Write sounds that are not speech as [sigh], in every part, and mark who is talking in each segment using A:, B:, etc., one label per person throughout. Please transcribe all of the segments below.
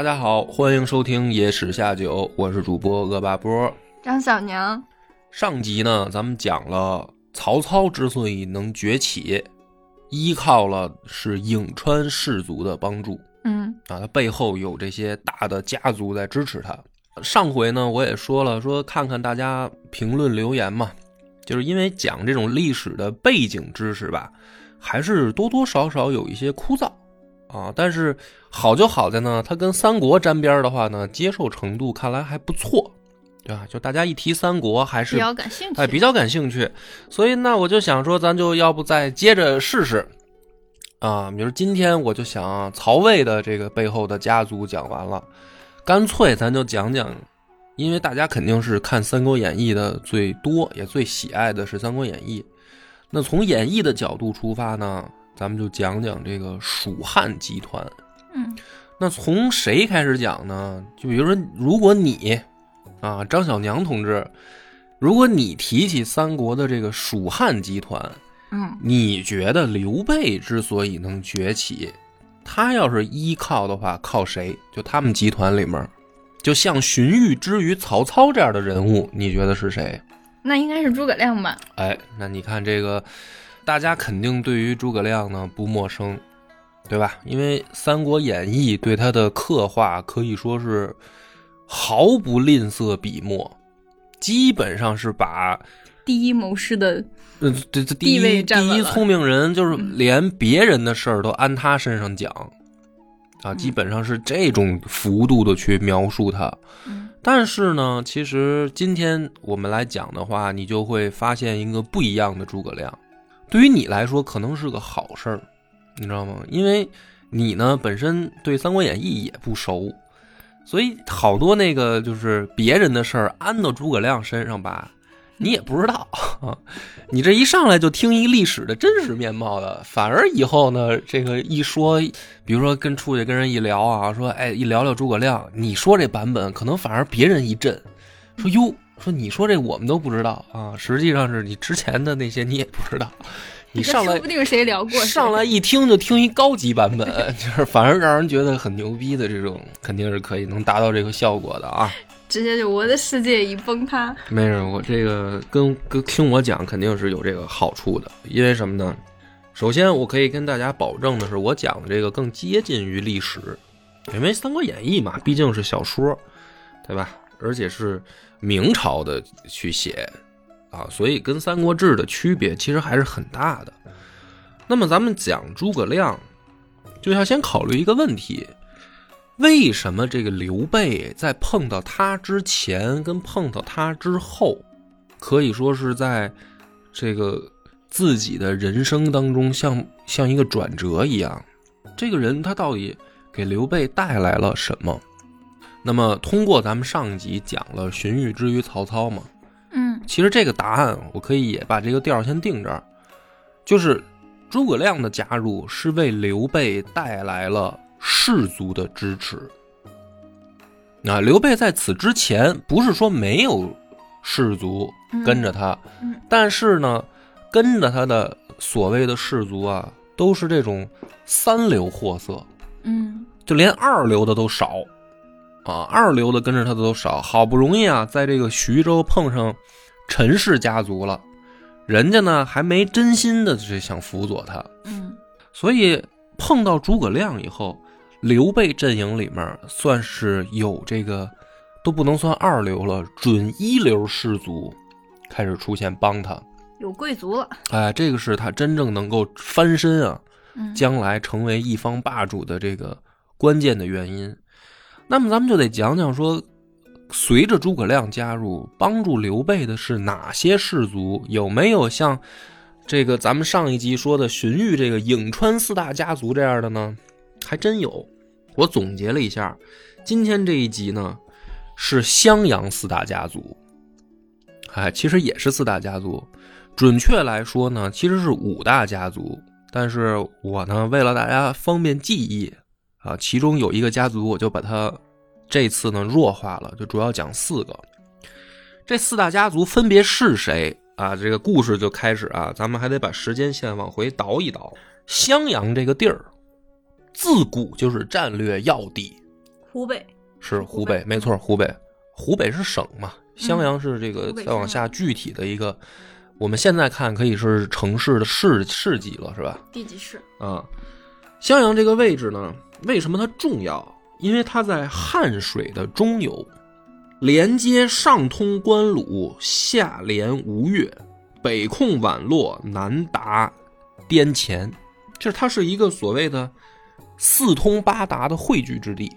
A: 大家好，欢迎收听《野史下酒》，我是主播恶霸波。
B: 张小娘，
A: 上集呢，咱们讲了曹操之所以能崛起，依靠了是颍川氏族的帮助
B: 嗯
A: 啊，他背后有这些大的家族在支持他。上回呢，我也说了，说看看大家评论留言嘛，就是因为讲这种历史的背景知识吧，还是多多少少有一些枯燥啊。但是好就好在呢，它跟三国沾边的话呢，接受程度看来还不错，对吧？就大家一提三国，还是
B: 比较感兴趣。
A: 哎，比较感兴趣，所以那我就想说，咱就要不再接着试试啊？比如今天我就想曹魏的这个背后的家族讲完了，干脆咱就讲讲，因为大家肯定是看《三国演义》的最多，也最喜爱的是《三国演义》。那从演义的角度出发呢，咱们就讲讲这个蜀汉集团。
B: 嗯
A: 那从谁开始讲呢？就比如说，如果你啊，张小娘同志，如果你提起三国的这个蜀汉集团，
B: 嗯
A: 你觉得刘备之所以能崛起，他要是依靠的话，靠谁？就他们集团里面，就像荀彧之于曹操这样的人物，你觉得是谁？
B: 那应该是诸葛亮吧？
A: 哎，那你看这个，大家肯定对于诸葛亮呢不陌生，对吧？因为《三国演义》对他的刻画可以说是毫不吝啬笔墨，基本上是把
B: 第一谋士的，
A: 呃这这第一第一聪明人，就是
B: 嗯
A: 连别人的事儿都安他身上讲啊，
B: 嗯
A: 基本上是这种幅度的去描述他。
B: 嗯
A: 但是呢，其实今天我们来讲的话，你就会发现一个不一样的诸葛亮。对于你来说，可能是个好事儿，你知道吗？因为你呢本身对《三国演义》也不熟，所以好多那个就是别人的事儿安到诸葛亮身上吧，你也不知道啊。[laughs] 你这一上来就听一历史的真实面貌的，反而以后呢，这个一说，比如说跟出去跟人一聊啊，说哎一聊聊诸葛亮，你说这版本，可能反而别人一震，说哟，说你说这我们都不知道啊，实际上是你之前的那些你也不知道，你 [laughs] 上来
B: 说不定谁聊过。
A: 上来一听就听一高级版本，[laughs] 就是反而让人觉得很牛逼的这种，肯定是可以能达到这个效果的啊。
B: 直接就我的世界已崩塌。
A: 没事，我这个跟跟听我讲肯定是有这个好处的，因为什么呢？首先，我可以跟大家保证的是，我讲的这个更接近于历史，因为《三国演义》嘛，毕竟是小说，对吧？而且是明朝的去写啊，所以跟《三国志》的区别其实还是很大的。那么咱们讲诸葛亮，就要先考虑一个问题：为什么这个刘备在碰到他之前跟碰到他之后，可以说是在这个自己的人生当中像像一个转折一样？这个人他到底给刘备带来了什么？那么通过咱们上一集讲了荀彧之于曹操嘛，其实这个答案我可以也把这个调先定这儿，就是诸葛亮的加入是为刘备带来了士族的支持。啊，刘备在此之前不是说没有士族跟着他，
B: 嗯
A: 但是呢，跟着他的所谓的士族啊，都是这种三流货色，
B: 嗯
A: 就连二流的都少啊，二流的跟着他的都少。好不容易啊，在这个徐州碰上陈氏家族了，人家呢还没真心的去想辅佐他，
B: 嗯
A: 所以碰到诸葛亮以后，刘备阵营里面算是有这个都不能算二流了，准一流士族开始出现帮他。
B: 有贵族了。
A: 哎，这个是他真正能够翻身啊，
B: 嗯
A: 将来成为一方霸主的这个关键的原因。那么咱们就得讲讲说，随着诸葛亮加入，帮助刘备的是哪些士族？有没有像这个咱们上一集说的荀彧这个颍川四大家族这样的呢？还真有。我总结了一下，今天这一集呢是襄阳四大家族，哎，其实也是四大家族，准确来说呢，其实是五大家族。但是我呢，为了大家方便记忆啊，其中有一个家族，我就把它这次呢弱化了，就主要讲四个。这四大家族分别是谁啊？这个故事就开始啊，咱们还得把时间线往回倒一倒。襄阳这个地儿，自古就是战略要地，
B: 湖北
A: 是湖北，没错，湖北，湖北是省嘛，襄阳是这个再往下具体的一个，我们现在看可以是城市的市市级了，是吧？
B: 地级市，
A: 啊，襄阳这个位置呢，为什么它重要？因为它在汉水的中游，连接上通关鲁，下连吴越，北控宛洛，南达滇黔，就是它是一个所谓的四通八达的汇聚之地，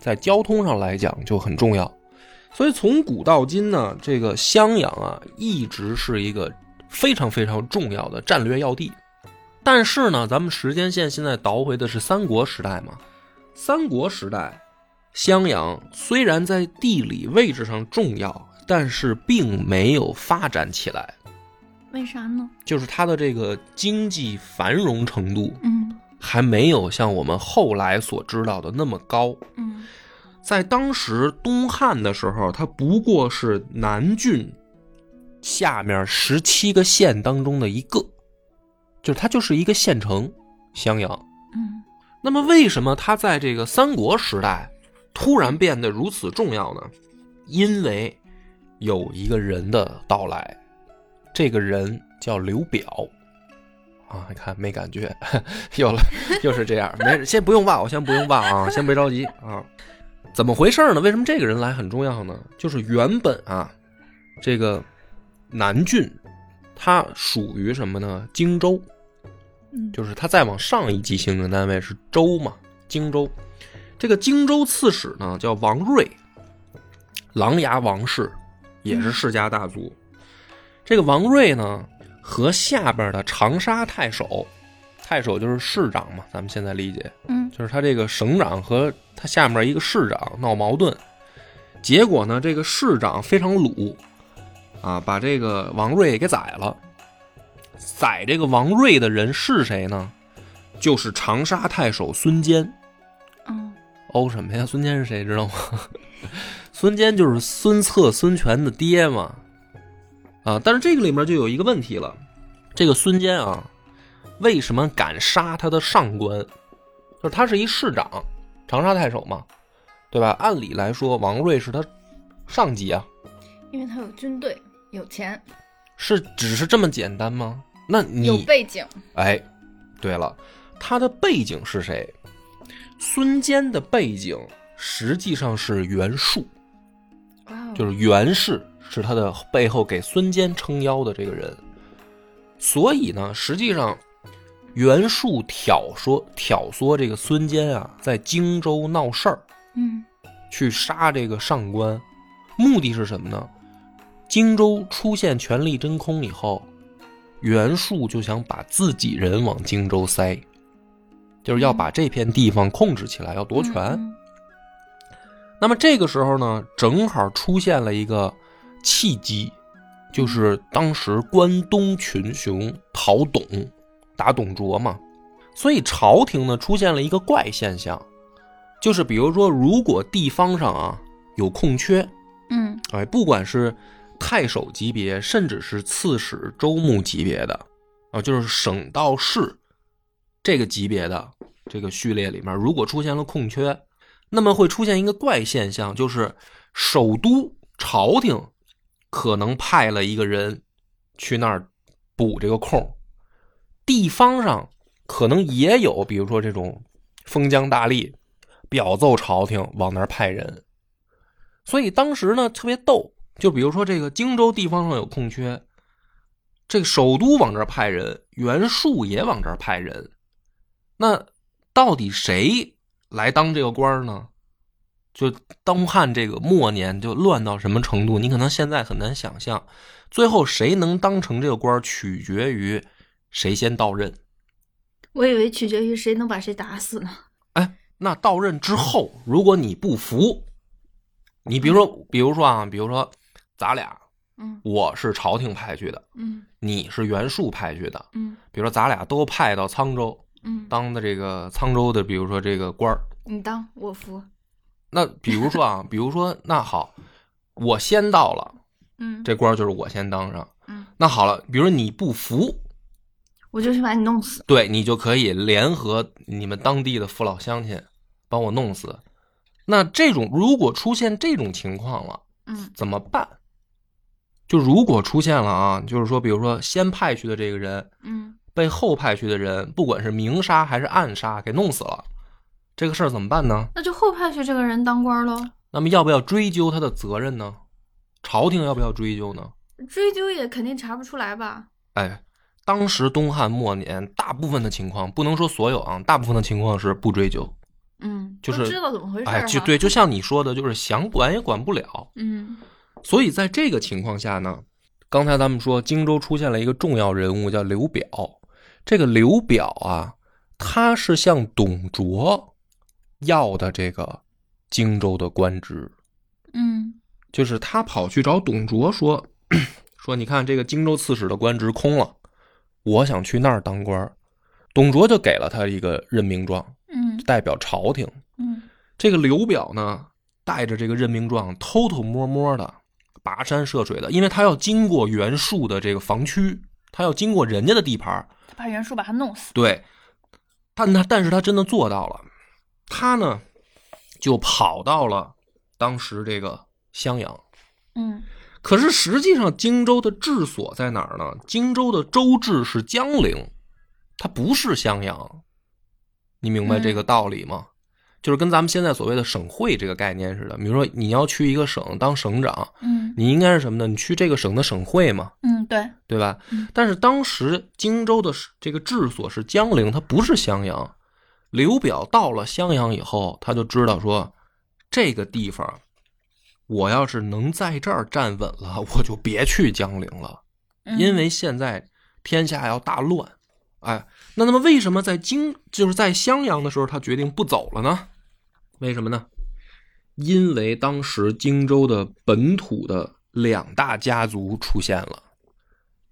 A: 在交通上来讲就很重要。所以从古到今呢，这个襄阳啊，一直是一个非常非常重要的战略要地。但是呢，咱们时间线现在倒回的是三国时代嘛。三国时代，襄阳虽然在地理位置上重要，但是并没有发展起来，
B: 为啥呢？
A: 就是它的这个经济繁荣程度
B: 嗯
A: 还没有像我们后来所知道的那么高。
B: 嗯
A: 在当时东汉的时候，它不过是南郡下面十七个县当中的一个，就是它就是一个县城，襄阳。
B: 嗯
A: 那么，为什么他在这个三国时代突然变得如此重要呢？因为有一个人的到来，这个人叫刘表。啊，你看没感觉？[laughs] 又了，[laughs] 又是这样。没，先不用忘，我先不用忘啊，先别着急啊。怎么回事呢？为什么这个人来很重要呢？就是原本啊，这个南郡它属于什么呢？荆州。
B: 嗯，
A: 就是他再往上一级行政单位是州嘛，荆州。这个荆州刺史呢叫王睿，琅琊王氏，也是世家大族。这个王睿呢和下边的长沙太守，太守就是市长嘛，咱们现在理解，
B: 嗯
A: 就是他这个省长和他下面一个市长闹矛盾，结果呢这个市长非常鲁，啊，把这个王睿给宰了。宰这个王睿的人是谁呢？就是长沙太守孙坚。
B: 嗯
A: 哦，什么呀？孙坚是谁？知道吗？[laughs] 孙坚就是孙策、孙权的爹嘛。啊，但是这个里面就有一个问题了，这个孙坚啊，为什么敢杀他的上官？就是他是一市长，长沙太守嘛，对吧？按理来说，王睿是他上级啊，
B: 因为他有军队，有钱，
A: 是只是这么简单吗？那你
B: 有背景，
A: 哎，对了，他的背景是谁？孙坚的背景实际上是袁术，就是袁氏是他的背后给孙坚撑腰的这个人。所以呢，实际上袁术挑唆挑唆这个孙坚啊，在荆州闹事儿，
B: 嗯
A: 去杀这个上官，目的是什么呢？荆州出现权力真空以后，袁术就想把自己人往荆州塞，就是要把这片地方控制起来，要夺权。
B: 嗯
A: 那么这个时候呢，正好出现了一个契机，就是当时关东群雄讨董，打董卓嘛，所以朝廷呢出现了一个怪现象，就是比如说，如果地方上啊有空缺，
B: 嗯
A: 哎，不管是太守级别，甚至是刺史、州牧级别的，啊，就是省道市这个级别的这个序列里面，如果出现了空缺，那么会出现一个怪现象，就是首都朝廷可能派了一个人去那儿补这个空，地方上可能也有，比如说这种封疆大吏表奏朝廷往那儿派人。所以当时呢特别逗，就比如说这个荆州地方上有空缺，这个首都往这儿派人，袁术也往这儿派人，那到底谁来当这个官儿呢？就东汉这个末年就乱到什么程度，你可能现在很难想象。最后谁能当成这个官儿，取决于谁先到任。
B: 我以为取决于谁能把谁打死呢。
A: 哎那到任之后，如果你不服，你比如说，比如说啊，比如说咱俩，
B: 嗯
A: 我是朝廷派去的，
B: 嗯
A: 你是袁术派去的，
B: 嗯
A: 比如说咱俩都派到沧州
B: 嗯，
A: 当的这个沧州的，比如说这个官儿。
B: 你当我服。
A: 那比如说啊，[laughs] 比如说那好，我先到了，
B: 嗯，
A: 这官儿就是我先当上。
B: 嗯，
A: 那好了，比如说你不服，
B: 我就去把你弄死。
A: 对你就可以联合你们当地的父老乡亲，帮我弄死。那这种如果出现这种情况了，
B: 嗯
A: 怎么办？就如果出现了啊，就是说，比如说先派去的这个人
B: 嗯
A: 被后派去的人，不管是明杀还是暗杀，给弄死了，这个事儿怎么办呢？
B: 那就后派去这个人当官喽，
A: 那么要不要追究他的责任呢？朝廷要不要追究呢？
B: 追究也肯定查不出来吧？
A: 哎，当时东汉末年，大部分的情况不能说所有啊，大部分的情况是不追究。
B: 嗯，
A: 就是
B: 知道怎么回事儿
A: 哎，就对，就像你说的，就是想管也管不了。
B: 嗯
A: 所以在这个情况下呢，刚才咱们说荆州出现了一个重要人物叫刘表。这个刘表啊，他是向董卓要的这个荆州的官职，
B: 嗯
A: 就是他跑去找董卓说 [clears throat] 说，你看这个荆州刺史的官职空了，我想去那儿当官儿。董卓就给了他一个任命状，
B: 嗯
A: 代表朝廷。
B: 嗯
A: 这个刘表呢，带着这个任命状，偷偷摸摸的跋山涉水的，因为他要经过袁术的这个防区，他要经过人家的地盘儿。
B: 他怕袁术把他弄死。
A: 对，但他但是他真的做到了，他呢就跑到了当时这个襄阳。
B: 嗯
A: 可是实际上，荆州的治所在哪儿呢？荆州的州治是江陵，它不是襄阳。你明白这个道理吗？就是跟咱们现在所谓的省会这个概念似的。比如说，你要去一个省当省长，
B: 嗯
A: 你应该是什么呢？你去这个省的省会嘛，
B: 嗯，对，
A: 对吧
B: 嗯？
A: 但是当时荆州的这个治所是江陵，它不是襄阳。刘表到了襄阳以后，他就知道说，这个地方，我要是能在这儿站稳了，我就别去江陵了，
B: 嗯
A: 因为现在天下要大乱。哎，那那么为什么在荆就是在襄阳的时候，他决定不走了呢？为什么呢？因为当时荆州的本土的两大家族出现了，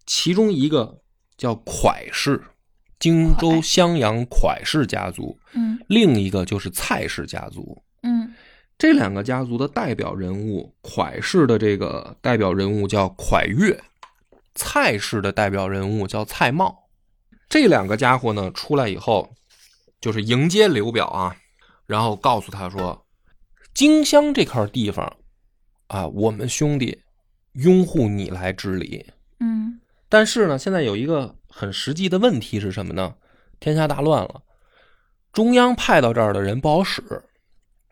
A: 其中一个叫蒯氏，荆州襄阳蒯氏家族，
B: 嗯
A: 另一个就是蔡氏家族。
B: 嗯
A: 这两个家族的代表人物，蒯氏的这个代表人物叫蒯越，蔡氏的代表人物叫蔡瑁。这两个家伙呢，出来以后，就是迎接刘表啊，然后告诉他说，荆襄这块地方啊，我们兄弟拥护你来治理。
B: 嗯
A: 但是呢，现在有一个很实际的问题是什么呢？天下大乱了，中央派到这儿的人不好使，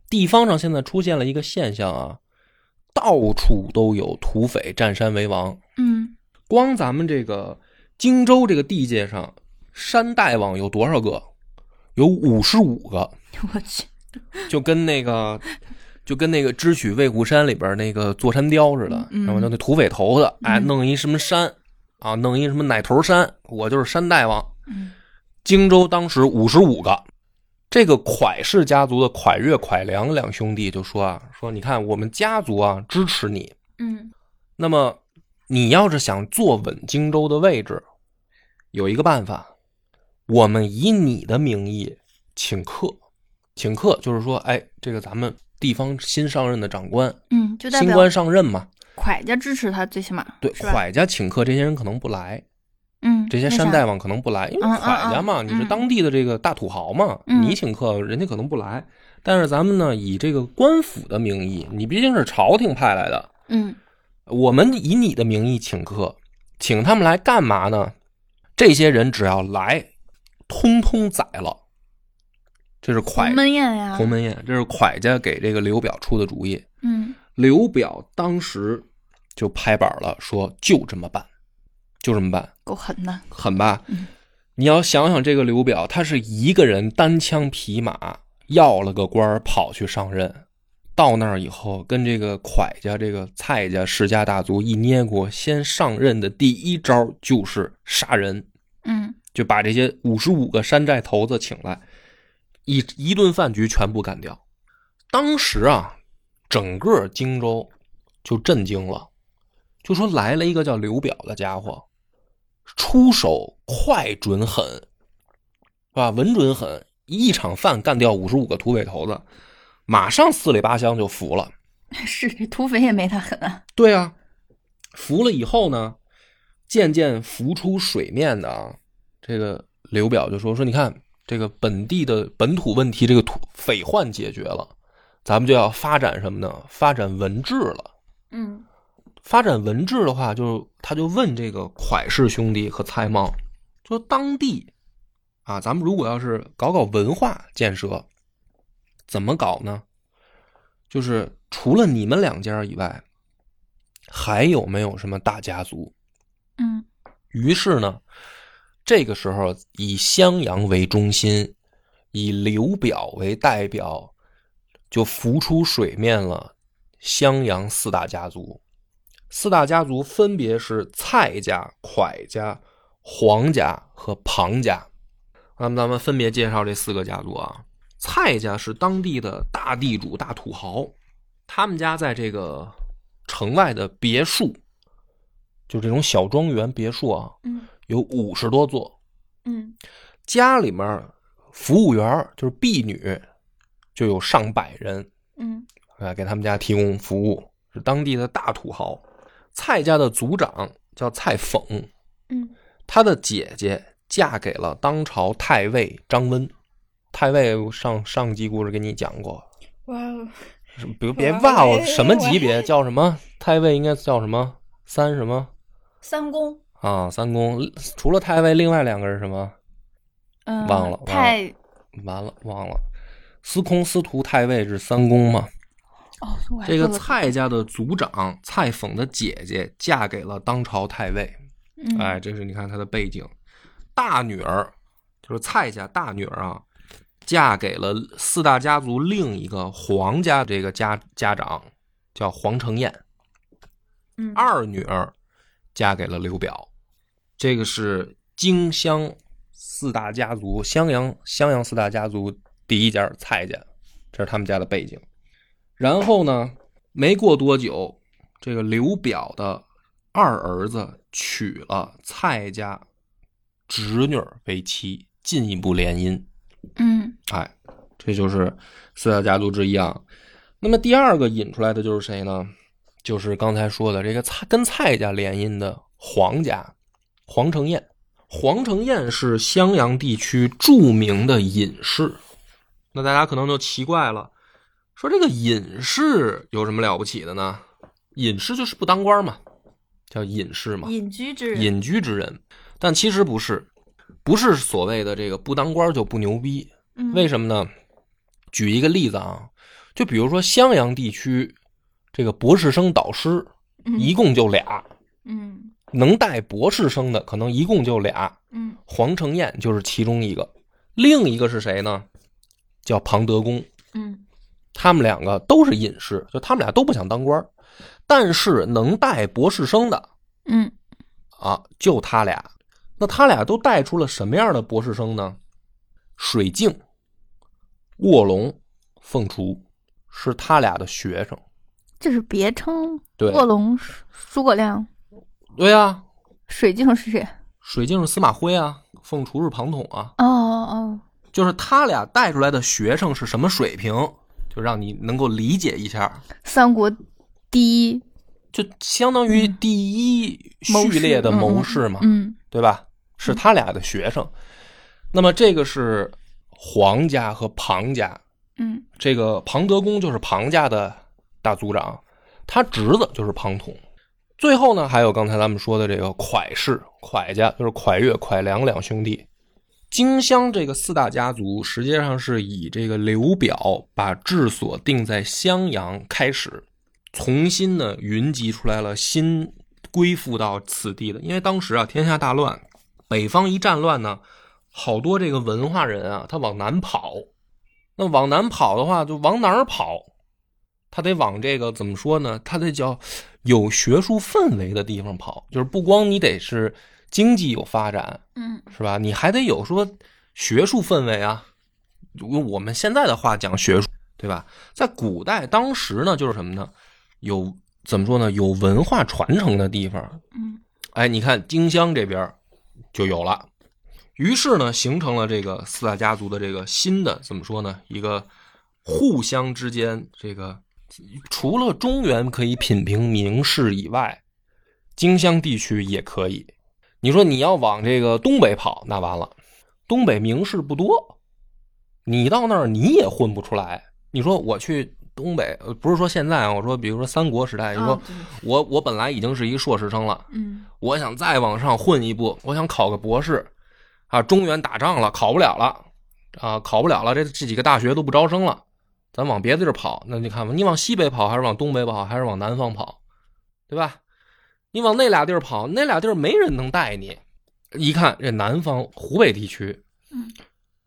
A: 地方上现在出现了一个现象啊，到处都有土匪占山为王。
B: 嗯
A: 光咱们这个荆州这个地界上，山大王有多少个？有五十五个，
B: 我去，
A: 就跟那个。就跟那个《智取威虎山》里边那个座山雕似的，
B: 嗯。
A: 然后就那土匪头子，哎，
B: 嗯
A: 弄一什么山啊，弄一什么奶头山，我就是山大王。
B: 嗯。
A: 荆州当时五十五个，这个蒯氏家族的蒯越、蒯良两兄弟就说啊，说你看我们家族啊支持你，
B: 嗯。
A: 那么你要是想坐稳荆州的位置，有一个办法，我们以你的名义请客，请客就是说，哎，这个咱们地方新上任的长官，
B: 嗯，就
A: 新官上任嘛，
B: 蒯家支持他，最起码
A: 对，蒯家请客，这些人可能不来，
B: 嗯，
A: 这些山大王可能不来，因为蒯家嘛，
B: 嗯。
A: 你是当地的这个大土豪嘛，
B: 嗯。
A: 你请客，人家可能不来。但是咱们呢，以这个官府的名义，你毕竟是朝廷派来的，
B: 嗯。
A: 我们以你的名义请客，请他们来干嘛呢？这些人只要来，通通宰了。这是
B: 鸿
A: 蒯
B: 门宴呀，
A: 鸿门宴，这是蒯家给这个刘表出的主意。
B: 嗯
A: 刘表当时就拍板了，说就这么办，就这么办。
B: 够狠的，
A: 狠吧？
B: 嗯
A: 你要想想这个刘表，他是一个人单枪匹马要了个官儿跑去上任，到那儿以后跟这个蒯家、这个蔡家世家大族一捏过，先上任的第一招就是杀人，
B: 嗯
A: 就把这些五十五个山寨头子请来，一一顿饭局全部干掉。当时啊，整个荆州就震惊了，就说来了一个叫刘表的家伙，出手快准狠，是吧？稳准狠，一场饭干掉五十五个土匪头子，马上四里八乡就服了。[laughs]
B: 是这土匪也没他狠啊。
A: 对啊，服了以后呢，渐渐浮出水面的啊，这个刘表就说说，你看这个本地的本土问题，这个土匪患解决了。咱们就要发展什么呢？发展文治了。
B: 嗯，
A: 发展文治的话，就他就问这个蒯氏兄弟和蔡瑁，说当地啊，咱们如果要是搞搞文化建设，怎么搞呢？就是除了你们两家以外，还有没有什么大家族？
B: 嗯，
A: 于是呢，这个时候以襄阳为中心，以刘表为代表，就浮出水面了。襄阳四大家族，四大家族分别是蔡家、蒯家、黄家和庞家。那么咱们分别介绍这四个家族啊。蔡家是当地的大地主、大土豪，他们家在这个城外的别墅，就这种小庄园别墅啊，
B: 嗯
A: 有五十多座。
B: 嗯。
A: 家里面服务员就是婢女，就有上百人。
B: 嗯。
A: 啊，给他们家提供服务，是当地的大土豪。蔡家的族长叫蔡讽，
B: 嗯。
A: 他的姐姐嫁给了当朝太尉张温。太尉上上集故事给你讲过，
B: 哇
A: 别别忘了什么级别，[laughs] 叫什么？太尉应该叫什么？三什么？
B: 三公，
A: 啊三公，除了太尉，另外两个是什么？
B: 嗯，
A: 忘了
B: 太
A: 完了忘了，司空、司徒、太尉是三公嘛？
B: 哦，
A: 这个蔡家的族长蔡讽的姐姐嫁给了当朝太尉，
B: 嗯
A: 哎，这是你看他的背景。大女儿就是蔡家大女儿啊，嫁给了四大家族另一个黄家这个家家长，叫黄承彦。
B: 嗯
A: 二女儿嫁给了刘表，这个是荆襄四大家族，襄阳襄阳四大家族第一家蔡家，这是他们家的背景。然后呢，没过多久，这个刘表的二儿子娶了蔡家侄女为妻，进一步联姻。
B: 嗯
A: 哎，这就是四大家族之一啊。那么第二个引出来的就是谁呢？就是刚才说的这个蔡跟蔡家联姻的黄家，黄承彦。黄承彦是襄阳地区著名的隐士。那大家可能就奇怪了，说这个隐士有什么了不起的呢？隐士就是不当官嘛，叫隐士嘛。
B: 隐居之人，
A: 隐居之人，但其实不是，不是所谓的这个不当官就不牛逼。
B: 嗯
A: 为什么呢？举一个例子啊，就比如说襄阳地区这个博士生导师
B: 嗯
A: 一共就俩，
B: 嗯
A: 能带博士生的可能一共就俩，
B: 嗯
A: 黄承彦就是其中一个，另一个是谁呢？叫庞德公。
B: 嗯
A: 他们两个都是隐士，就他们俩都不想当官，但是能带博士生的
B: 嗯
A: 啊，就他俩。那他俩都带出了什么样的博士生呢？水镜、卧龙、凤雏是他俩的学生。
B: 这是别称。
A: 对
B: 卧龙诸葛亮，
A: 对呀、
B: 水镜是谁？
A: 水镜是司马徽啊，凤雏是庞统啊，
B: 哦哦，
A: 就是他俩带出来的学生是什么水平，就让你能够理解一下，
B: 三国第一。
A: 就相当于第一序列的谋士嘛，
B: 嗯
A: 对吧？是他俩的学生。那么这个是黄家和庞家，
B: 嗯。
A: 这个庞德公就是庞家的大族长，他侄子就是庞统。最后呢，还有刚才咱们说的这个蒯氏，蒯家就是蒯越、蒯良两兄弟。荆襄这个四大家族，实际上是以这个刘表把治所定在襄阳开始，重新呢云集出来了新归附到此地的。因为当时啊天下大乱，北方一战乱呢，好多这个文化人啊，他往南跑。那往南跑的话，就往哪儿跑？他得往这个怎么说呢？他得叫有学术氛围的地方跑，就是不光你得是经济有发展，
B: 嗯
A: 是吧？你还得有说学术氛围啊，用我们现在的话讲学术，对吧？在古代当时呢，就是什么呢？有怎么说呢？有文化传承的地方，
B: 嗯
A: 哎，你看荆襄这边就有了，于是呢，形成了这个四大家族的这个新的怎么说呢？一个互相之间这个除了中原可以品评名士以外，荆襄地区也可以。你说你要往这个东北跑，那完了，东北名士不多，你到那儿你也混不出来。你说我去东北，呃不是说现在啊，我说比如说三国时代，你说我我本来已经是一硕士生了。
B: 嗯
A: 我想再往上混一步，我想考个博士，啊，中原打仗了，考不了了，啊，考不了了，这这几个大学都不招生了，咱往别的地儿跑，那你看吧，你往西北跑，还是往东北跑，还是往南方跑，对吧？你往那俩地儿跑，那俩地儿没人能带你。一看这南方湖北地区，
B: 嗯，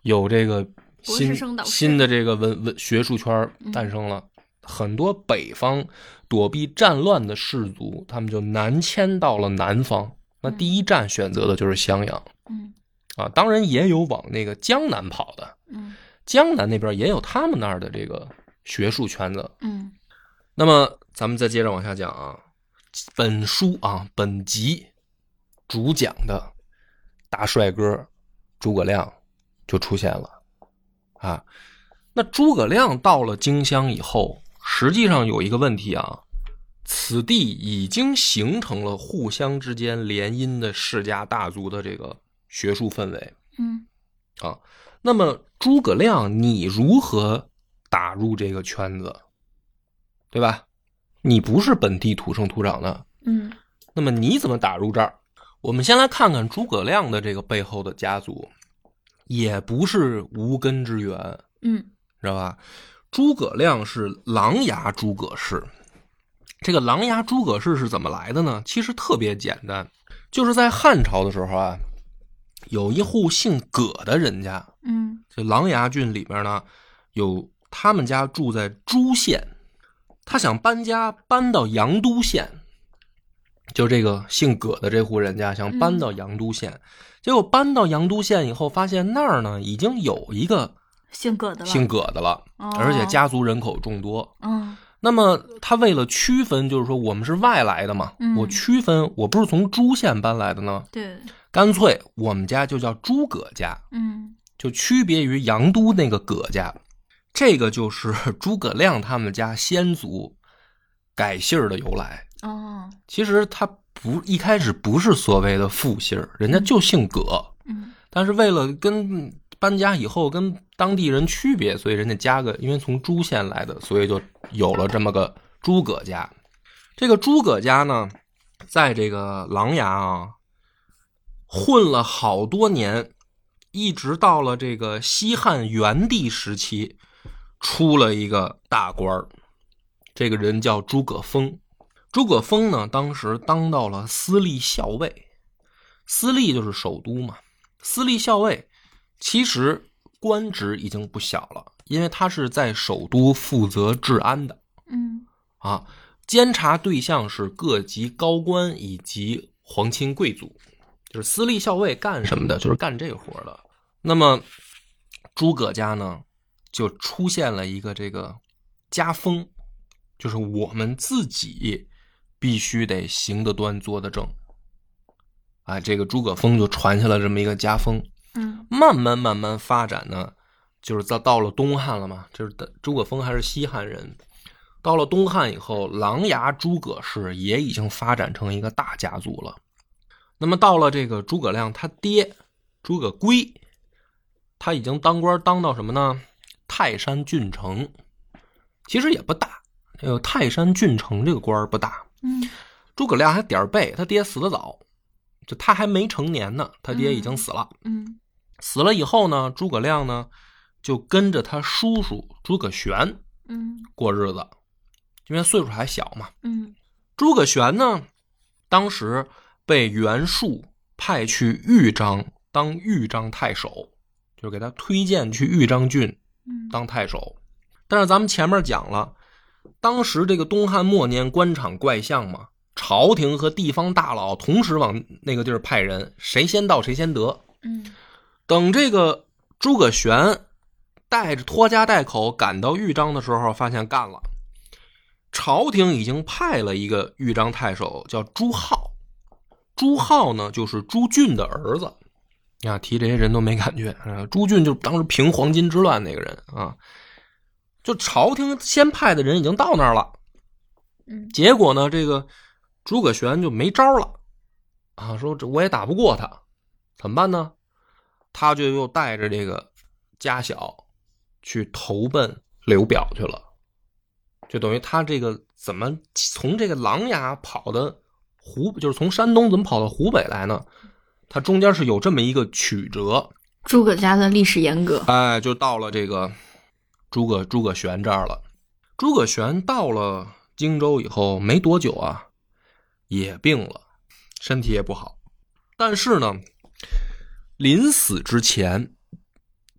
A: 有这个新新的这个文文学术圈诞生了，很多北方躲避战乱的士族，他们就南迁到了南方。那第一站选择的就是襄阳
B: 嗯
A: 啊，当然也有往那个江南跑的，
B: 嗯
A: 江南那边也有他们那儿的这个学术圈子。
B: 嗯
A: 那么咱们再接着往下讲啊，本书啊本集主讲的大帅哥诸葛亮就出现了啊。那诸葛亮到了荆襄以后，实际上有一个问题啊，此地已经形成了互相之间联姻的世家大族的这个学术氛围。
B: 嗯
A: 啊。那么诸葛亮，你如何打入这个圈子，对吧？你不是本地土生土长的，
B: 嗯
A: 那么你怎么打入这儿？我们先来看看诸葛亮的这个背后的家族，也不是无根之源，
B: 嗯
A: 知道吧？诸葛亮是琅琊诸葛氏。这个琅琊诸葛氏是怎么来的呢？其实特别简单，就是在汉朝的时候啊，有一户姓葛的人家，
B: 嗯。
A: 这琅琊郡里边呢，有他们家住在朱县，他想搬家搬到阳都县，就这个姓葛的这户人家想搬到阳都县，结果搬到阳都县以后，发现那儿呢已经有一个
B: 姓葛的了，
A: 姓葛的了，
B: 哦。
A: 而且家族人口众多。
B: 嗯
A: 那么他为了区分，就是说我们是外来的嘛，
B: 嗯。
A: 我区分，我不是从朱县搬来的呢，
B: 对。
A: 干脆我们家就叫诸葛家。
B: 嗯。
A: 就区别于杨都那个葛家，这个就是 [laughs] 诸葛亮他们家先祖改姓儿的由来。
B: 哦。
A: 其实他不一开始不是所谓的复姓儿，人家就姓葛，
B: 嗯。
A: 但是为了跟搬家以后跟当地人区别，所以人家加个，因为从朱县来的，所以就有了这么个诸葛家。这个诸葛家呢，在这个琅琊啊，混了好多年，一直到了这个西汉元帝时期，出了一个大官儿，这个人叫诸葛丰。诸葛丰呢，当时当到了司隶校尉，司隶就是首都嘛。司隶校尉其实官职已经不小了，因为他是在首都负责治安的
B: 嗯
A: 啊，监察对象是各级高官以及皇亲贵族，就是私立校尉干什么的，就是干这活的。那么诸葛家呢，就出现了一个这个家风，就是我们自己必须得行得端，坐得正。啊，这个诸葛丰就传下了这么一个家风，
B: 嗯
A: 慢慢慢慢发展呢，就是到到了东汉了嘛，就是的诸葛丰还是西汉人，到了东汉以后，琅琊诸葛氏也已经发展成一个大家族了。那么到了这个诸葛亮他爹诸葛珪，他已经当官当到什么呢？泰山郡丞，其实也不大，这个泰山郡丞这个官儿不大。
B: 嗯
A: 诸葛亮还点儿背，他爹死得早，就他还没成年呢，他爹已经死了。
B: 嗯
A: 死了以后呢，诸葛亮呢就跟着他叔叔诸葛玄
B: 嗯
A: 过日子，因为岁数还小嘛。
B: 嗯
A: 诸葛玄呢，当时被袁术派去豫章当豫章太守，就给他推荐去豫章郡
B: 嗯
A: 当太守。但是咱们前面讲了，当时这个东汉末年官场怪象嘛，朝廷和地方大佬同时往那个地儿派人，谁先到谁先得。
B: 嗯
A: 等这个诸葛玄带着拖家带口赶到豫章的时候，发现干了。朝廷已经派了一个豫章太守，叫朱浩。朱浩呢，就是朱俊的儿子。啊，提这些人都没感觉。啊，朱俊就是当时平黄巾之乱那个人啊。就朝廷先派的人已经到那儿了，
B: 嗯
A: 结果呢，这个诸葛玄就没招了，啊，说这我也打不过他，怎么办呢？他就又带着这个家小去投奔刘表去了，就等于他这个怎么从这个琅琊跑的湖，就是从山东怎么跑到湖北来呢？他中间是有这么一个曲折，
B: 诸葛家的历史沿革，
A: 哎，就到了这个诸葛诸葛玄这儿了。诸葛玄到了荆州以后没多久啊，也病了，身体也不好。但是呢，临死之前，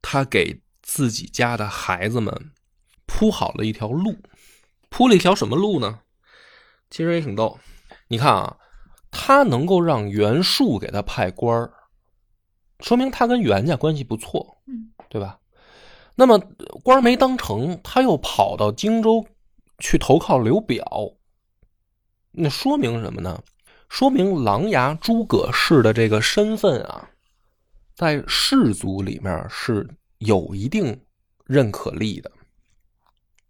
A: 他给自己家的孩子们铺好了一条路。铺了一条什么路呢？其实也挺逗。你看啊，他能够让袁术给他派官儿，说明他跟袁家关系不错，
B: 嗯，
A: 对吧？那么官儿没当成，他又跑到荆州去投靠刘表，那说明什么呢？说明琅琊诸葛氏的这个身份啊，在氏族里面是有一定认可力的。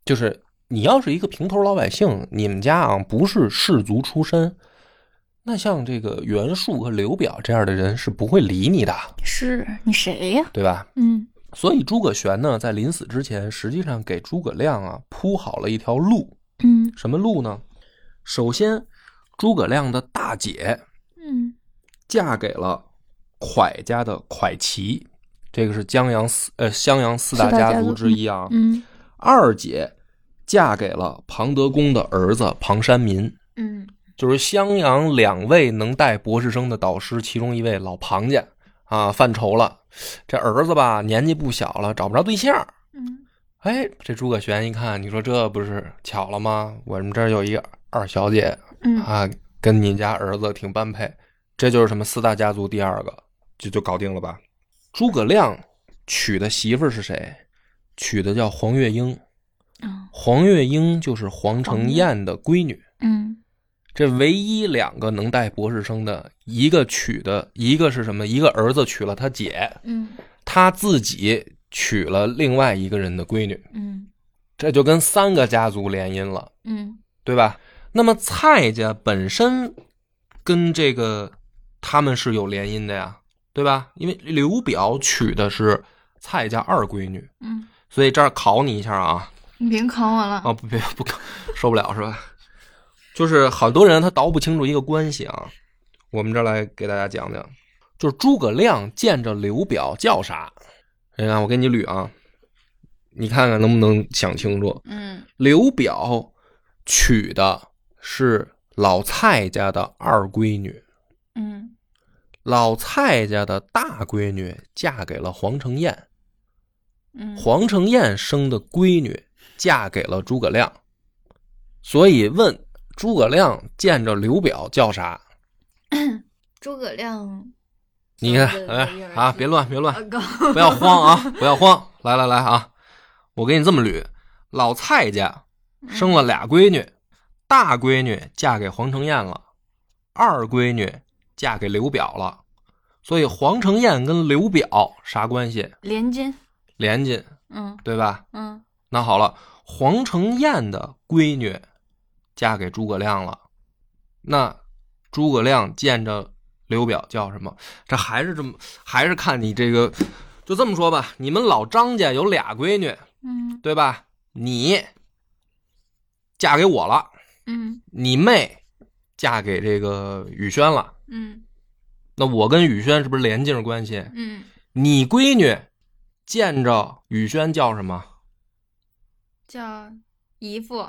A: 就是你要是一个平头老百姓，你们家啊不是氏族出身，那像这个袁术和刘表这样的人是不会理你的，
B: 是你谁呀？
A: 对吧？
B: 嗯
A: 所以诸葛玄呢，在临死之前，实际上给诸葛亮啊铺好了一条路。
B: 嗯
A: 什么路呢？首先，诸葛亮的大姐
B: 嗯
A: 嫁给了蒯家的蒯齐，这个是江阳四呃襄阳四大家族之一啊。
B: 嗯
A: 二姐嫁给了庞德公的儿子庞山民，
B: 嗯。
A: 就是襄阳两位能带博士生的导师，其中一位老庞家啊犯愁了，这儿子吧年纪不小了，找不着对象。
B: 嗯。
A: 哎，这诸葛玄一看，你说这不是巧了吗？我们这儿有一个二小姐
B: 嗯。
A: 啊，跟你家儿子挺般配，这就是什么四大家族第二个，就就搞定了吧？诸葛亮娶的媳妇儿是谁？娶的叫黄月英，
B: 啊
A: 黄月英就是黄承彦的闺女。
B: 嗯
A: 这唯一两个能带博士生的，一个娶的，一个是什么？一个儿子娶了他姐，
B: 嗯
A: 他自己娶了另外一个人的闺女，
B: 嗯
A: 这就跟三个家族联姻了。
B: 嗯
A: 对吧？那么蔡家本身跟这个他们是有联姻的呀，对吧？因为刘表娶的是蔡家二闺女，
B: 嗯，
A: 所以这儿考你一下啊！
B: 你别考我了。
A: 啊，不别不考，受不了是吧？就是很多人他倒不清楚一个关系啊，我们这儿来给大家讲讲，就是诸葛亮见着刘表叫啥？哎呀，我给你捋啊，你看看能不能想清楚？
B: 嗯
A: 刘表娶的是老蔡家的二闺女，
B: 嗯
A: 老蔡家的大闺女嫁给了黄承彦，
B: 嗯
A: 黄承彦生的闺女嫁给了诸葛亮。所以问诸葛亮见着刘表叫啥？[coughs]
B: 诸葛亮，
A: 你看，哎啊，别乱，别乱，不要 [laughs] 慌啊，不要慌，来来来啊，我给你这么捋：老蔡家生了俩闺女，大闺女嫁给黄承彦了，二闺女嫁给刘表了，所以黄承彦跟刘表啥关系？
B: 连襟。
A: 连襟，
B: 嗯
A: 对吧？
B: 嗯
A: 那好了，黄承彦的闺女嫁给诸葛亮了，那诸葛亮见着刘表叫什么？这还是这么，还是看你这个，就这么说吧。你们老张家有俩闺女，
B: 嗯
A: 对吧？你嫁给我了，
B: 嗯
A: 你妹嫁给这个宇轩了，
B: 嗯
A: 那我跟宇轩是不是连襟关系？
B: 嗯，
A: 你闺女见着宇轩叫什么？
B: 叫姨父，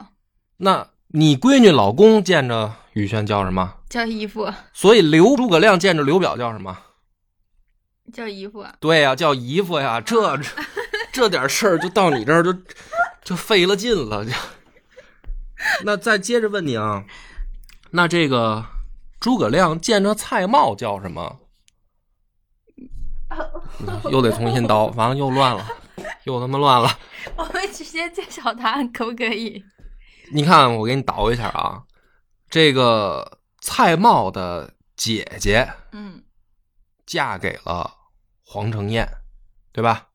A: 那你闺女老公见着宇轩叫什么？
B: 叫姨父，
A: 所以刘诸葛亮见着刘表叫什么？
B: 叫姨父。
A: 对呀、叫姨父呀。这这这点事儿就到你这儿就就费了劲了。就那再接着问你啊，那这个诸葛亮见着蔡瑁叫什么？[laughs] 又得重新叨，完了又乱了，又他妈乱了。
B: 我们直接揭晓答案可不可以？
A: 你看，我给你倒一下啊，这个蔡瑁的姐姐
B: 嗯
A: 嫁给了黄承彦，对吧？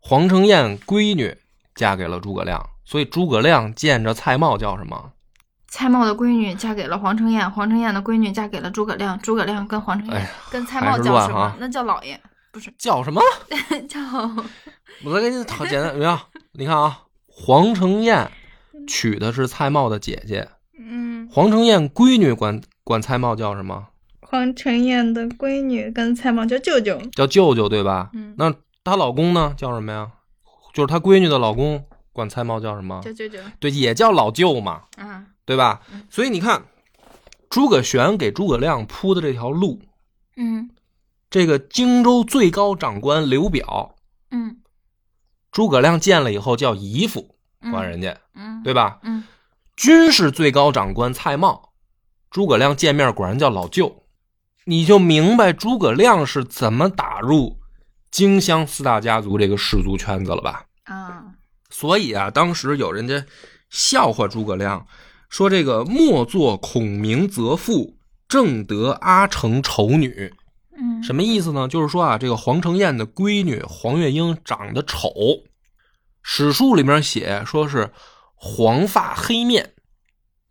A: 黄承彦闺女嫁给了诸葛亮，所以诸葛亮见着蔡瑁叫什么？
B: 蔡瑁的闺女嫁给了黄承彦，黄承彦的闺女嫁给了诸葛亮，诸葛亮跟黄承彦、
A: 哎呀
B: 跟蔡瑁叫什么？那叫老爷，不是
A: 叫什么？[laughs]
B: 叫
A: 我再给你讨简单，怎么样？你看啊，黄承彦娶的是蔡瑁的姐姐，
B: 嗯，
A: 黄承彦闺女管管蔡瑁叫什么？
B: 黄承彦的闺女跟蔡瑁叫舅舅。
A: 叫舅舅，对吧？
B: 嗯
A: 那她老公呢？叫什么呀？就是她闺女的老公管蔡瑁叫什么？
B: 叫舅舅
A: 对，也叫老舅嘛，
B: 啊，
A: 对吧？
B: 嗯？
A: 所以你看，诸葛玄给诸葛亮铺的这条路，
B: 嗯。
A: 这个荆州最高长官刘表，
B: 嗯，
A: 诸葛亮见了以后叫姨父，
B: 嗯。
A: 管人家，
B: 嗯。
A: 对吧？
B: 嗯。
A: 军事最高长官蔡瑁，诸葛亮见面果然叫老舅，你就明白诸葛亮是怎么打入荆襄四大家族这个氏族圈子了吧？
B: 啊，
A: 所以啊，当时有人家笑话诸葛亮，说这个莫作孔明则父，正得阿成丑女。
B: 嗯
A: 什么意思呢？就是说啊，这个黄承彦的闺女黄月英长得丑，史书里面写说是黄发黑面，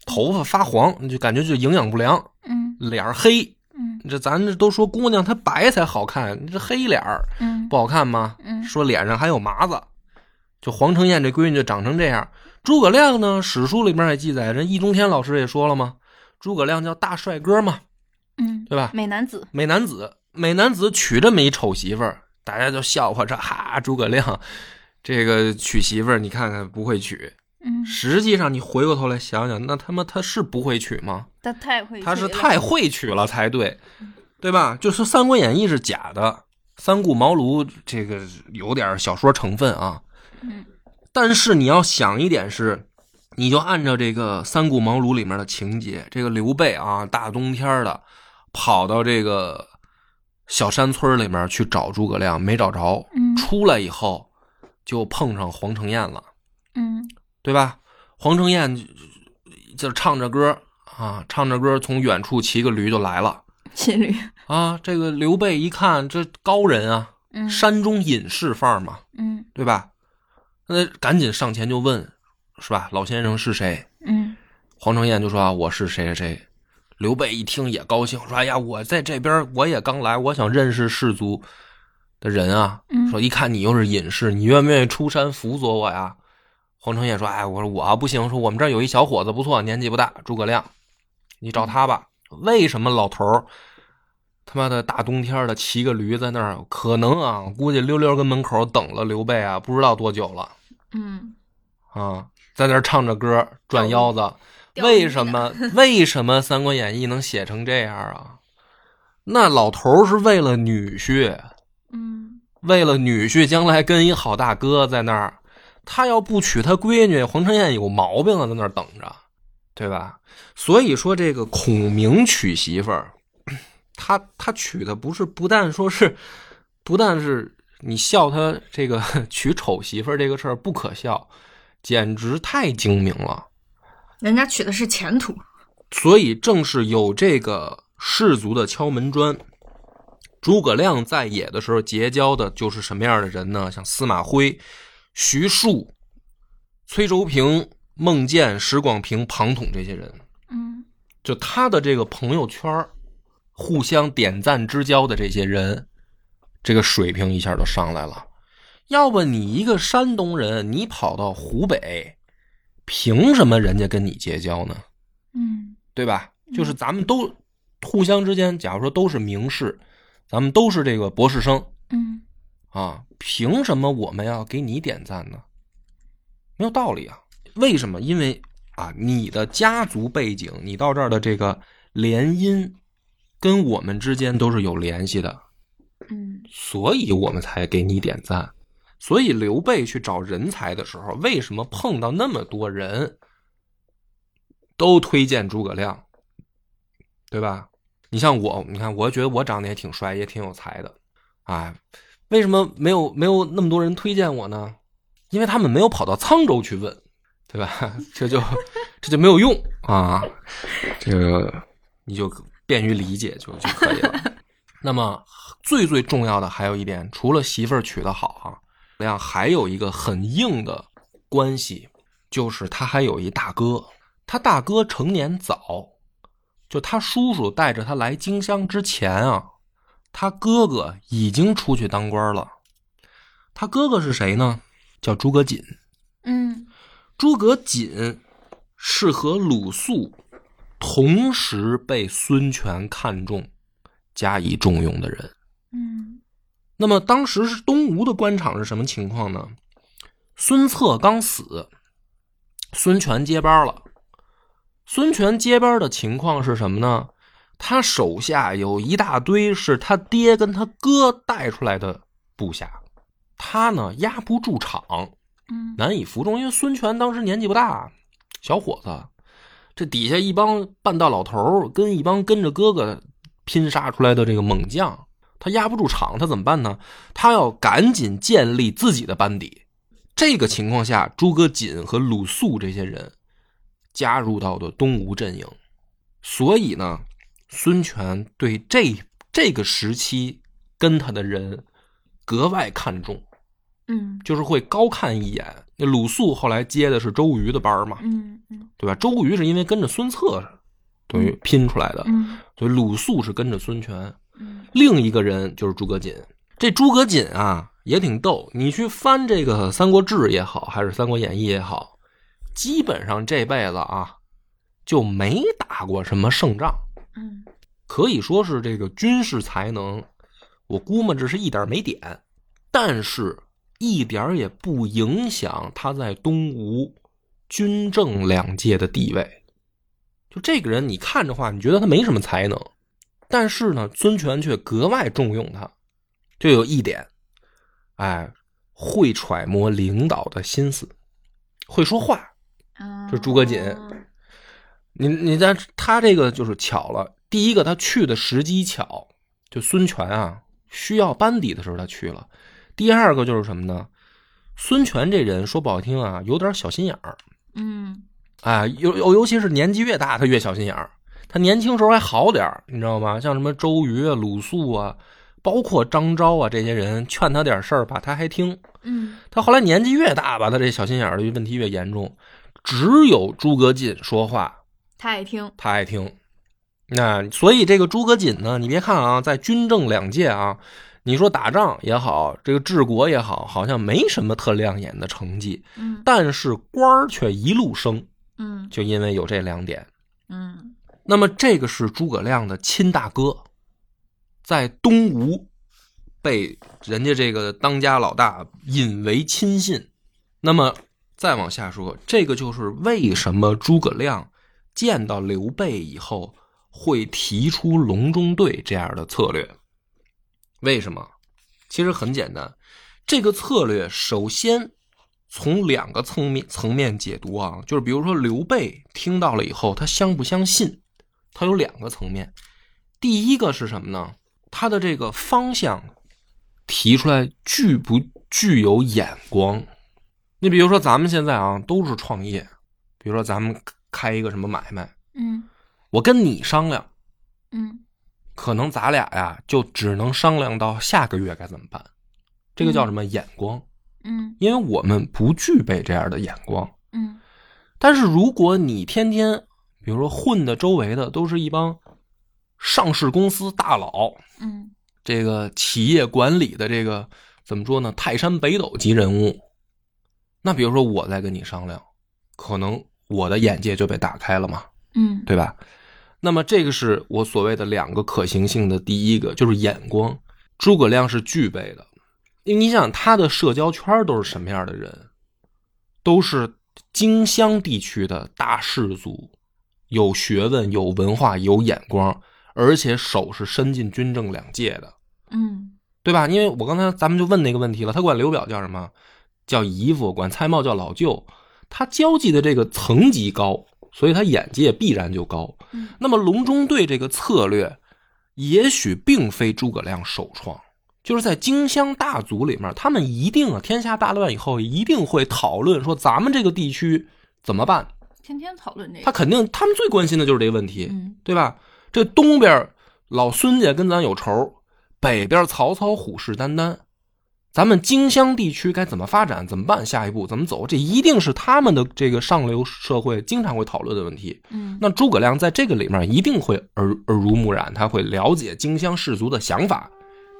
A: 头发发黄，就感觉就营养不良，
B: 嗯
A: 脸儿黑。
B: 嗯
A: 这咱这都说姑娘她白才好看，这黑脸儿
B: 嗯
A: 不好看吗？
B: 嗯
A: 说脸上还有麻子，就黄承彦这闺女就长成这样。诸葛亮呢，史书里面也记载，人易中天老师也说了嘛，诸葛亮叫大帅哥嘛，
B: 嗯，
A: 对吧？
B: 美男子。
A: 美男子，美男子娶这么一丑媳妇儿，大家就笑话这哈，诸葛亮这个娶媳妇儿，你看看不会娶。
B: 嗯，
A: 实际上你回过头来想想，那他妈他是不会娶吗？
B: 他太会，
A: 他是太会娶了才对，对吧？就是《三国演义》是假的，三顾茅庐这个有点小说成分啊。
B: 嗯
A: 但是你要想一点是，你就按照这个《三顾茅庐》里面的情节，这个刘备啊，大冬天的跑到这个小山村里面去找诸葛亮，没找着，
B: 嗯
A: 出来以后就碰上黄承彦了。
B: 嗯
A: 对吧？黄承彦就就唱着歌啊，唱着歌从远处骑个驴就来了
B: 骑驴。
A: 啊。这个刘备一看，这高人啊，
B: 嗯
A: 山中隐士范儿嘛，
B: 嗯
A: 对吧？那赶紧上前就问，是吧？老先生是谁？
B: 嗯
A: 黄承彦就说啊，我是谁谁谁。刘备一听也高兴，说：“哎呀，我在这边，我也刚来，我想认识士族的人啊。
B: 嗯
A: 说一看你又是隐士，你愿不愿意出山辅佐我呀？”黄承彦说：“哎，我说我不行，说我们这儿有一小伙子不错，年纪不大，诸葛亮，你找他吧。为什么老头儿他妈的大冬天的骑个驴在那儿？可能啊，估计溜溜跟门口等了刘备啊，不知道多久了
B: 嗯，
A: 啊，在那儿唱着歌转腰子。为什么？为什么《三国演义》能写成这样啊？那老头是为了女婿，
B: 嗯
A: 为了女婿将来跟一好大哥在那儿，他要不娶他闺女，黄承彦有毛病啊，在那儿等着，对吧？所以说这个孔明娶媳妇儿，他他娶的不是不但说是，不但是你笑他这个 [laughs] 娶丑媳妇儿这个事儿不可笑，简直太精明了。
B: 人家娶的是前途。
A: 所以正是有这个士族的敲门砖。诸葛亮在野的时候结交的就是什么样的人呢？像司马徽、徐庶、崔州平、孟建、石广平、庞统这些人，
B: 嗯
A: 就他的这个朋友圈儿互相点赞之交的这些人，这个水平一下就上来了。要不你一个山东人，你跑到湖北，凭什么人家跟你结交呢？
B: 嗯
A: 对吧？就是咱们都互相之间，假如说都是名士，咱们都是这个博士生
B: 嗯
A: 啊，凭什么我们要给你点赞呢？没有道理啊！为什么？因为啊，你的家族背景，你到这儿的这个联姻，跟我们之间都是有联系的，
B: 嗯
A: 所以我们才给你点赞。所以刘备去找人才的时候，为什么碰到那么多人都推荐诸葛亮，对吧？你像我，你看，我觉得我长得也挺帅，也挺有才的，啊，为什么没有没有那么多人推荐我呢？因为他们没有跑到沧州去问，对吧？[laughs] 这就这就没有用啊，这个你就便于理解就就可以了。那么最最重要的还有一点，除了媳妇儿娶得好啊，这样还有一个很硬的关系，就是他还有一大哥，他大哥成年早，就他叔叔带着他来荆襄之前啊，他哥哥已经出去当官了。他哥哥是谁呢？叫诸葛瑾。
B: 嗯
A: 诸葛瑾是和鲁肃同时被孙权看中、加以重用的人。
B: 嗯
A: 那么当时是东吴的官场是什么情况呢？孙策刚死，孙权接班了。孙权接班的情况是什么呢？他手下有一大堆是他爹跟他哥带出来的部下，他呢压不住场，
B: 嗯
A: 难以服众。因为孙权当时年纪不大，小伙子，这底下一帮半大老头儿跟一帮跟着哥哥拼杀出来的这个猛将，他压不住场，他怎么办呢？他要赶紧建立自己的班底。这个情况下，诸葛瑾和鲁肃这些人加入到的东吴阵营，所以呢，孙权对这这个时期跟他的人格外看重。
B: 嗯
A: 就是会高看一眼。那鲁肃后来接的是周瑜的班儿嘛，
B: 嗯嗯
A: 对吧？周瑜是因为跟着孙策等于拼出来的，
B: 嗯
A: 所以鲁肃是跟着孙权。
B: 嗯
A: 另一个人就是诸葛瑾。这诸葛瑾啊也挺逗，你去翻这个《三国志》也好，还是《三国演义》也好，基本上这辈子啊就没打过什么胜仗，
B: 嗯
A: 可以说是这个军事才能，我估摸着是一点没点，但是一点也不影响他在东吴军政两界的地位。就这个人，你看着话，你觉得他没什么才能，但是呢，孙权却格外重用他，就有一点，哎，会揣摩领导的心思，会说话。
B: 啊，
A: 这诸葛瑾你你在他这个就是巧了，第一个他去的时机巧，就孙权啊需要班底的时候他去了。第二个就是什么呢？孙权这人说不好听啊，有点小心眼儿，
B: 嗯
A: 哎，尤尤尤其是年纪越大，他越小心眼儿。他年轻时候还好点儿，你知道吗？像什么周瑜啊、鲁肃啊，包括张昭啊这些人劝他点事儿吧，他还听。
B: 嗯
A: 他后来年纪越大吧，他这小心眼儿的问题越严重。只有诸葛瑾说话，
B: 他爱听，
A: 他爱听。那所以这个诸葛瑾呢，你别看啊，在军政两界啊，你说打仗也好，这个治国也好，好像没什么特亮眼的成绩，
B: 嗯
A: 但是官儿却一路升，
B: 嗯
A: 就因为有这两点。
B: 嗯
A: 那么这个是诸葛亮的亲大哥，在东吴被人家这个当家老大引为亲信。那么再往下说，这个就是为什么诸葛亮见到刘备以后会提出隆中对这样的策略。为什么？其实很简单，这个策略首先从两个层面层面解读啊，就是比如说刘备听到了以后，他相不相信？他有两个层面。第一个是什么呢？他的这个方向提出来具不具有眼光？你比如说咱们现在啊都是创业，比如说咱们开一个什么买卖，
B: 嗯
A: 我跟你商量，
B: 嗯
A: 可能咱俩呀就只能商量到下个月该怎么办。这个叫什么眼光？
B: 嗯
A: 因为我们不具备这样的眼光。
B: 嗯
A: 但是如果你天天，比如说混的周围的都是一帮上市公司大佬，
B: 嗯
A: 这个企业管理的这个怎么说呢？泰山北斗级人物，那比如说我在跟你商量，可能我的眼界就被打开了嘛，
B: 嗯
A: 对吧？那么这个是我所谓的两个可行性的第一个，就是眼光，诸葛亮是具备的。因为你想他的社交圈都是什么样的人？都是荆襄地区的大士族，有学问、有文化、有眼光，而且手是伸进军政两界的，
B: 嗯
A: 对吧？因为我刚才咱们就问那个问题了，他管刘表叫什么？叫姨父，管蔡瑁叫老舅。他交际的这个层级高，所以他眼界必然就高。
B: 嗯
A: 那么隆中对这个策略，也许并非诸葛亮首创，就是在荆襄大族里面，他们一定啊，天下大乱以后一定会讨论说咱们这个地区怎么办。
B: 天天讨论这个。
A: 他肯定，他们最关心的就是这个问题，
B: 嗯
A: 对吧？这东边老孙家跟咱有仇，北边曹操虎视眈眈，咱们荆襄地区该怎么发展？怎么办？下一步怎么走？这一定是他们的这个上流社会经常会讨论的问题。
B: 嗯
A: 那诸葛亮在这个里面一定会耳耳濡目染，他会了解荆襄士族的想法。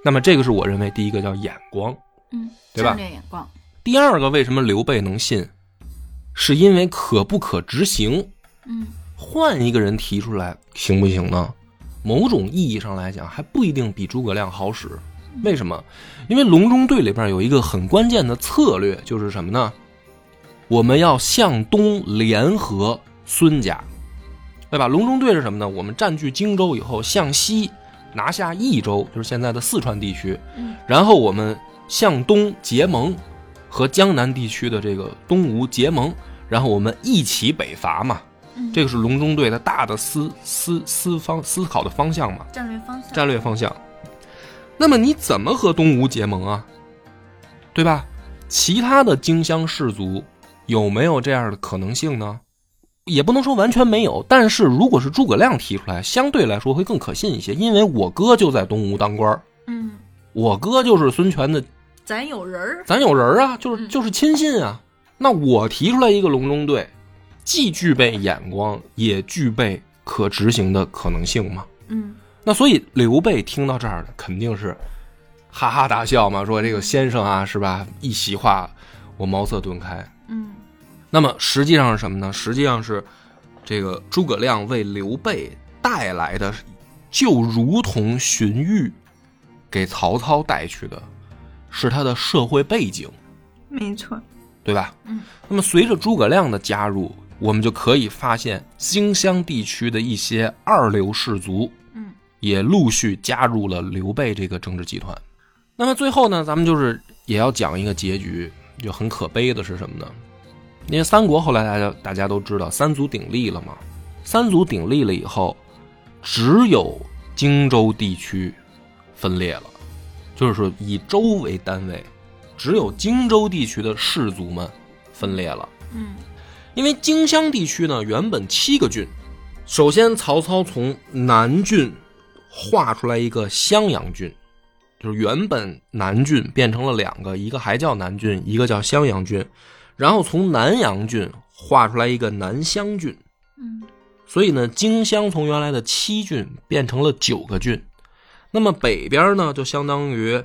A: 那么这个是我认为第一个叫眼光。
B: 嗯，
A: 对吧
B: 眼光。
A: 第二个，为什么刘备能信？是因为可不可执行？
B: 嗯
A: 换一个人提出来行不行呢？某种意义上来讲，还不一定比诸葛亮好使。为什么？因为隆中对里边有一个很关键的策略，就是什么呢？我们要向东联合孙家，对吧？隆中对是什么呢？我们占据荆州以后，向西拿下益州，就是现在的四川地区，
B: 嗯
A: 然后我们向东结盟，和江南地区的这个东吴结盟，然后我们一起北伐嘛。
B: 嗯，
A: 这个是隆中对的大的思思思方思考的方向嘛，
B: 战略方向。
A: 战略方向。那么你怎么和东吴结盟啊？对吧？其他的荆襄士族有没有这样的可能性呢？也不能说完全没有，但是如果是诸葛亮提出来，相对来说会更可信一些，因为我哥就在东吴当官儿，
B: 嗯，
A: 我哥就是孙权的，
B: 咱有人儿。
A: 咱有人儿啊，就是
B: 嗯
A: 就是亲信啊。那我提出来一个隆中对，既具备眼光，也具备可执行的可能性嘛。
B: 嗯
A: 那所以刘备听到这儿肯定是哈哈大笑嘛，说这个先生啊，是吧？一席话，我茅塞顿开。
B: 嗯
A: 那么实际上是什么呢？实际上是这个诸葛亮为刘备带来的，就如同荀彧给曹操带去的，是他的社会背景，
B: 没错。
A: 对吧？
B: 嗯。
A: 那么随着诸葛亮的加入，我们就可以发现荆襄地区的一些二流士族，
B: 嗯
A: 也陆续加入了刘备这个政治集团。那么最后呢，咱们就是也要讲一个结局，就很可悲的是什么呢？因为三国后来大家大家都知道三足鼎立了嘛，三足鼎立了以后，只有荆州地区分裂了，就是说以州为单位，只有荆州地区的士族们分裂了。
B: 嗯
A: 因为荆襄地区呢，原本七个郡，首先曹操从南郡划出来一个襄阳郡，就是原本南郡变成了两个，一个还叫南郡，一个叫襄阳郡，然后从南阳郡划出来一个南襄郡，
B: 嗯
A: 所以呢，荆襄从原来的七郡变成了九个郡。那么北边呢，就相当于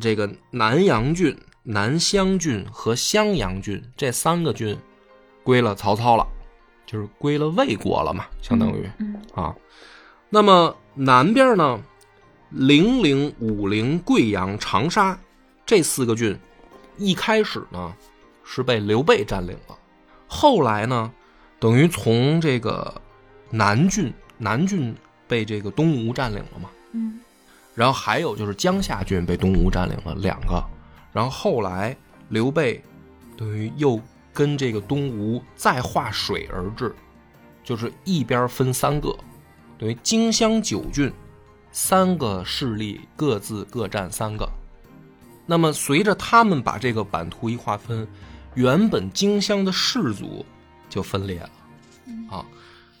A: 这个南阳郡、南襄郡和襄阳郡这三个郡归了曹操了，就是归了魏国了嘛，相当于
B: 嗯
A: 啊。那么南边呢，零陵、武陵、贵阳、长沙这四个郡，一开始呢是被刘备占领了，后来呢，等于从这个南郡，南郡被这个东吴占领了嘛，
B: 嗯。
A: 然后还有就是江夏郡被东吴占领了两个，然后后来刘备等于又跟这个东吴再划水而治，就是一边分三个，等于荆襄九郡，三个势力各自各占三个。那么随着他们把这个版图一划分，原本荆襄的氏族就分裂了啊。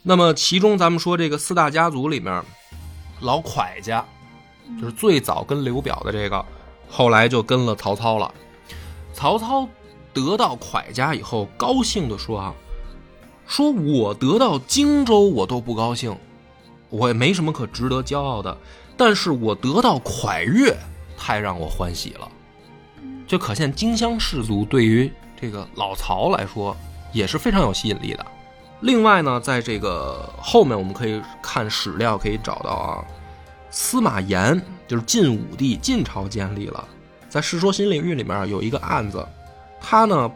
A: 那么其中咱们说这个四大家族里面，老蒯家就是最早跟刘表的这个，后来就跟了曹操了。曹操得到蒯家以后，高兴的说啊，说我得到荆州我都不高兴，我也没什么可值得骄傲的，但是我得到蒯越太让我欢喜了，就可见荆襄氏族对于这个老曹来说也是非常有吸引力的。另外呢，在这个后面我们可以看史料可以找到啊，司马炎就是晋武帝晋朝建立了，在《世说新领域》里面有一个案子，他呢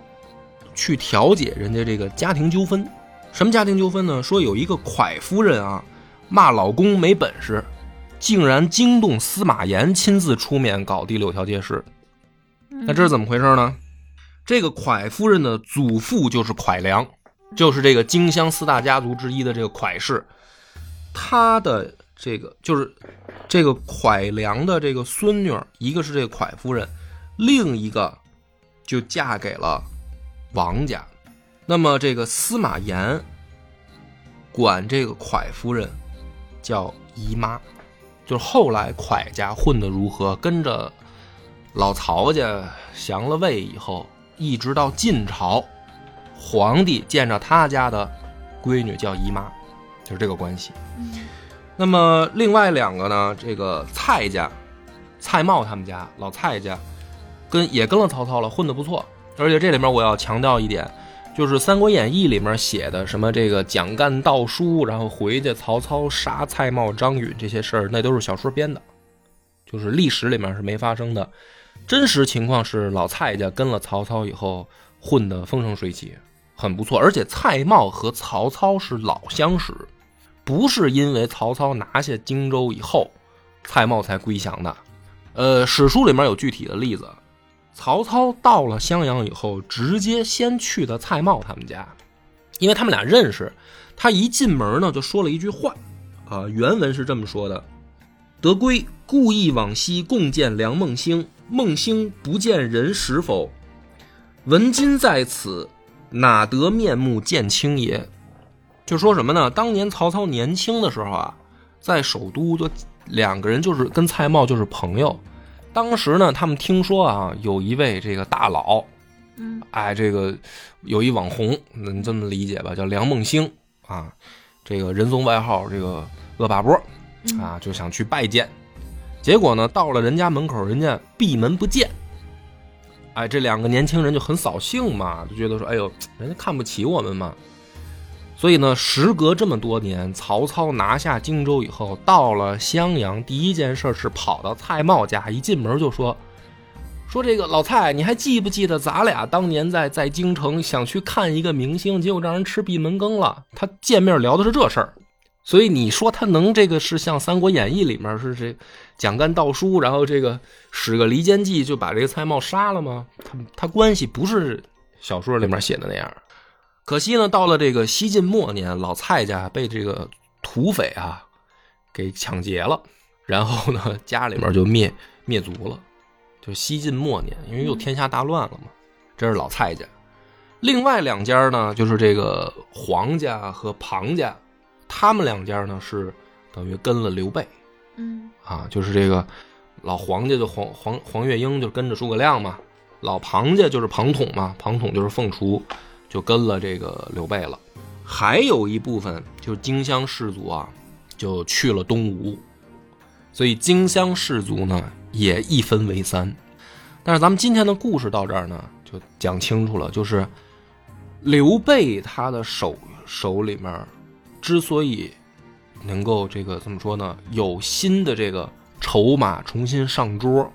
A: 去调解人家这个家庭纠纷。什么家庭纠纷呢？说有一个蒯夫人啊，骂老公没本事，竟然惊动司马炎亲自出面搞第六条街市。那这是怎么回事呢？这个蒯夫人的祖父就是蒯良，就是这个荆襄四大家族之一的这个蒯氏，他的这个就是这个蒯良的这个孙女，一个是这个蒯夫人，另一个就嫁给了王家。那么这个司马炎管这个蒯夫人叫姨妈，就是后来蒯家混得如何，跟着老曹家降了魏以后，一直到晋朝，皇帝见着他家的闺女叫姨妈，就是这个关系。那么另外两个呢，这个蔡家，蔡瑁他们家老蔡家，跟也跟了曹操了，混得不错。而且这里面我要强调一点，就是《三国演义》里面写的什么这个蒋干盗书，然后回去曹操杀蔡瑁、张允这些事儿，那都是小说编的，就是历史里面是没发生的。真实情况是老蔡家跟了曹操以后，混得风生水起，很不错。而且蔡瑁和曹操是老相识。不是因为曹操拿下荆州以后，蔡瑁才归降的。呃，史书里面有具体的例子。曹操到了襄阳以后，直接先去的蔡瑁他们家，因为他们俩认识。他一进门呢，就说了一句话，啊，原文是这么说的：“德归故意往西共见梁孟兴，孟兴不见人时否？闻今在此，哪得面目见卿也？”就说什么呢？当年曹操年轻的时候啊，在首都就两个人就是跟蔡瑁就是朋友。当时呢，他们听说啊，有一位这个大佬，
B: 嗯，
A: 哎，这个有一网红，你这么理解吧，叫梁梦兴啊，这个人送外号这个恶霸波啊，就想去拜见。结果呢，到了人家门口，人家闭门不见。哎，这两个年轻人就很扫兴嘛，就觉得说，哎呦，人家看不起我们嘛。所以呢，时隔这么多年，曹操拿下荆州以后，到了襄阳，第一件事是跑到蔡瑁家，一进门就说：“说这个老蔡，你还记不记得咱俩当年在在京城想去看一个明星，结果让人吃闭门羹了？他见面聊的是这事儿，所以你说他能这个是像《三国演义》里面是这蒋干盗书，然后这个使个离间计就把这个蔡瑁杀了吗？他他关系不是小说里面写的那样。”可惜呢，到了这个西晋末年，老蔡家被这个土匪啊给抢劫了，然后呢，家里面就灭灭族了。就西晋末年，因为又天下大乱了嘛。这是老蔡家。另外两家呢，就是这个黄家和庞家，他们两家呢是等于跟了刘备。
B: 嗯
A: 啊，就是这个老黄家就黄黄黄月英就跟着诸葛亮嘛，老庞家就是庞统嘛，庞统就是凤雏。就跟了这个刘备了，还有一部分就是荆襄士族啊，就去了东吴，所以荆襄士族呢也一分为三。但是咱们今天的故事到这儿呢，就讲清楚了，就是刘备他的手手里面之所以能够这个怎么说呢，有新的这个筹码重新上桌，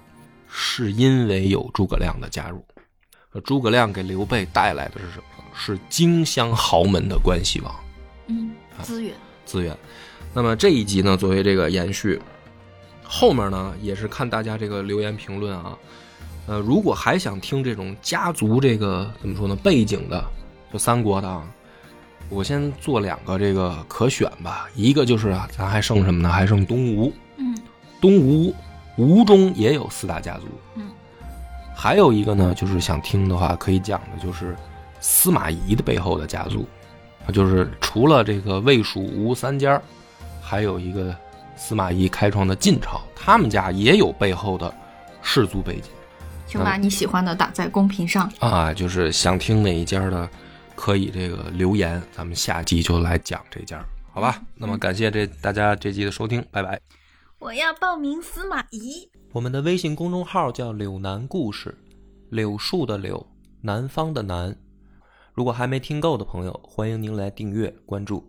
A: 是因为有诸葛亮的加入。诸葛亮给刘备带来的是什么？是荆襄豪门的关系网，
B: 嗯，资源
A: 资源。那么这一集呢，作为这个延续，后面呢也是看大家这个留言评论啊。呃，如果还想听这种家族这个怎么说呢背景的，就三国的啊，我先做两个这个可选吧。一个就是啊，咱还剩什么呢？还剩东吴。
B: 嗯，
A: 东吴吴中也有四大家族。
B: 嗯，
A: 还有一个呢，就是想听的话，可以讲的就是。司马懿的背后的家族，就是除了这个魏、蜀、吴三家，还有一个司马懿开创的晋朝，他们家也有背后的氏族背景。
B: 请把你喜欢的打在公屏上
A: 啊！就是想听哪一家的，可以这个留言，咱们下集就来讲这家，好吧？那么感谢这大家这集的收听，拜拜。
B: 我要报名司马懿。
C: 我们的微信公众号叫“柳南故事”，柳树的柳，南方的南。如果还没听够的朋友，欢迎您来订阅关注。